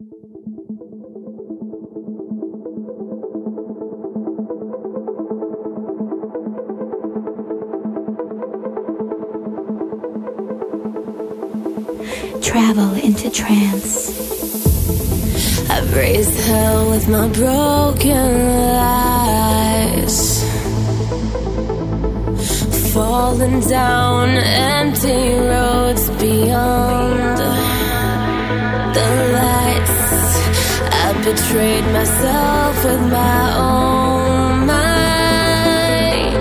Travel into trance. I've raised hell with my broken lies. Falling down empty roads beyond the lights. Betrayed myself with my own mind.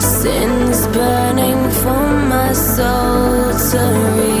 Sins burning from my soul to revive.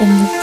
In the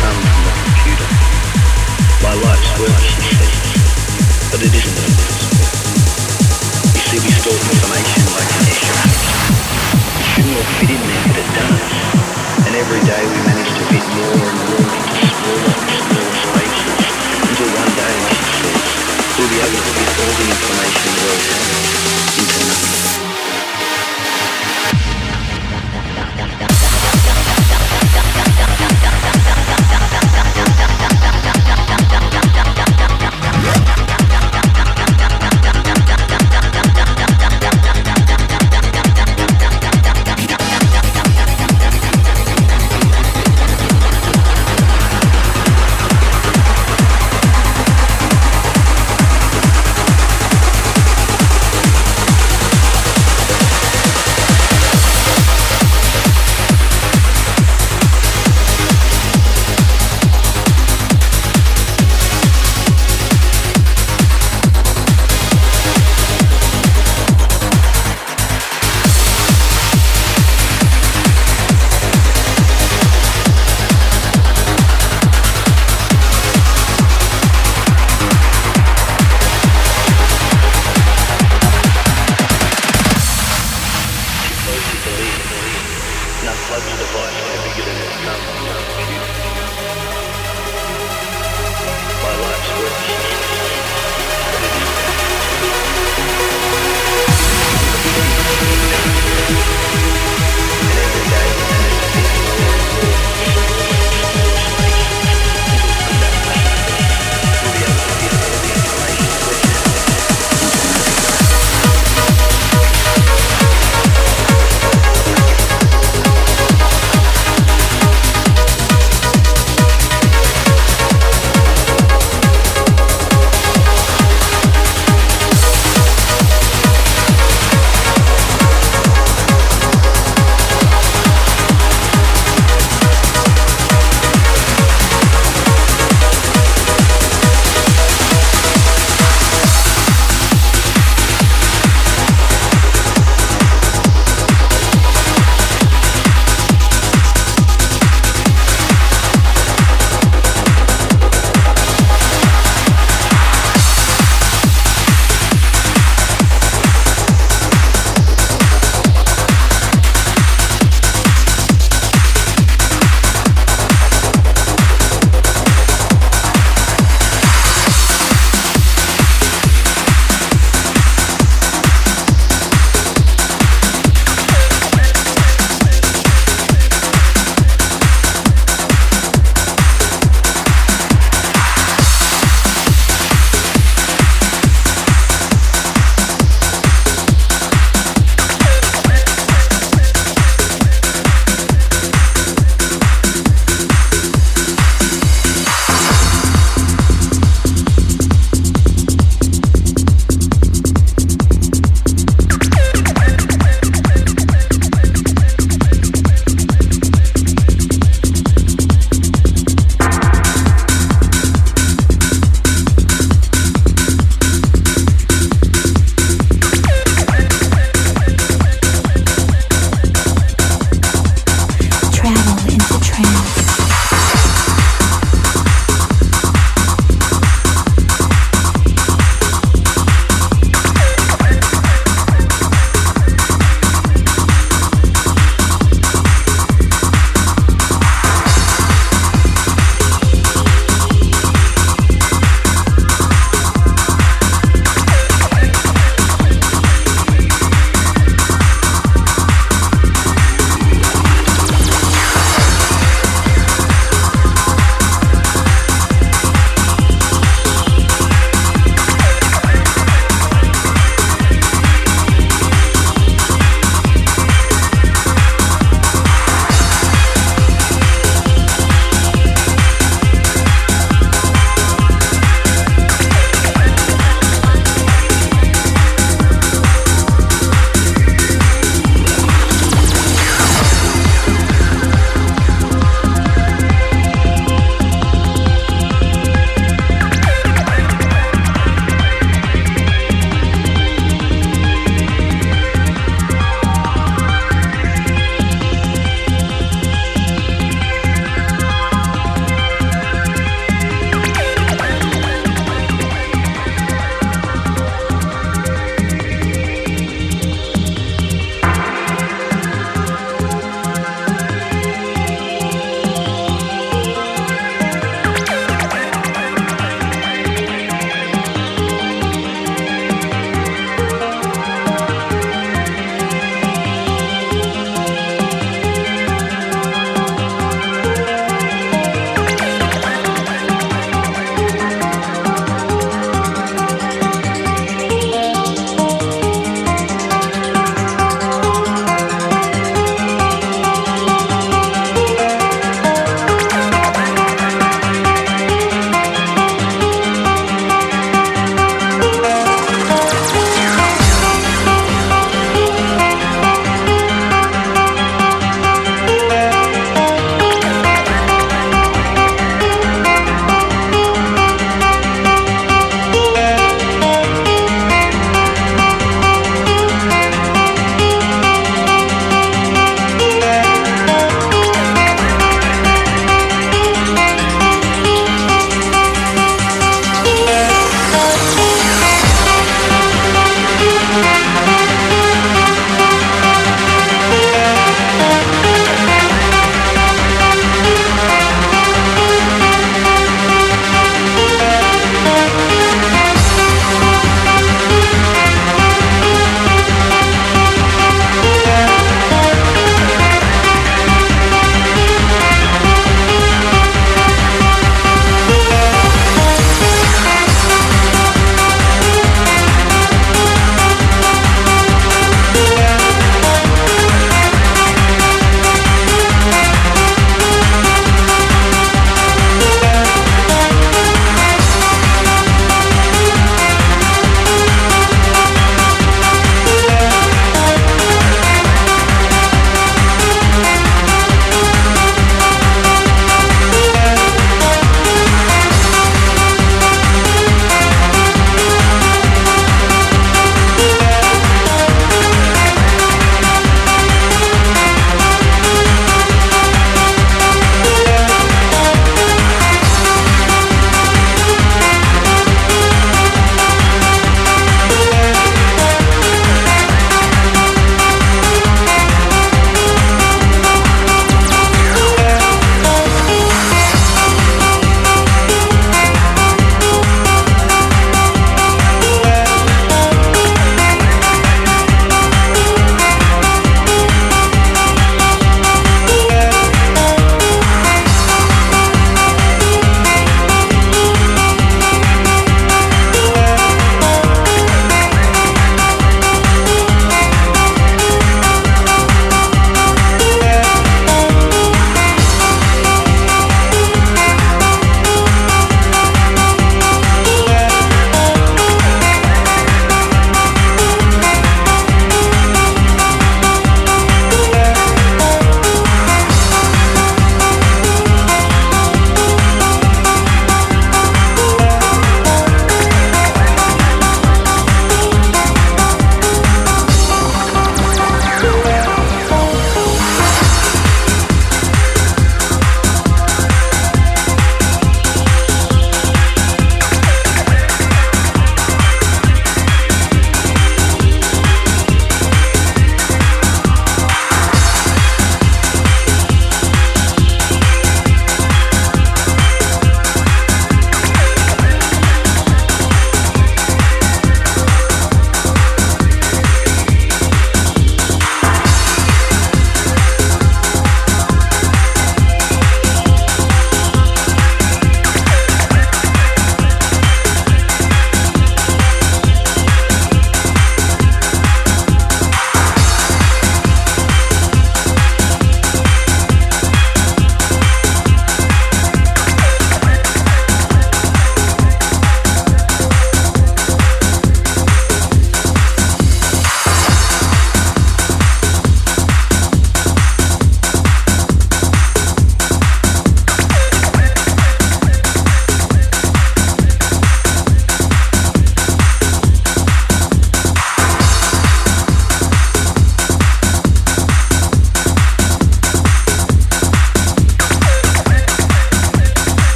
bigger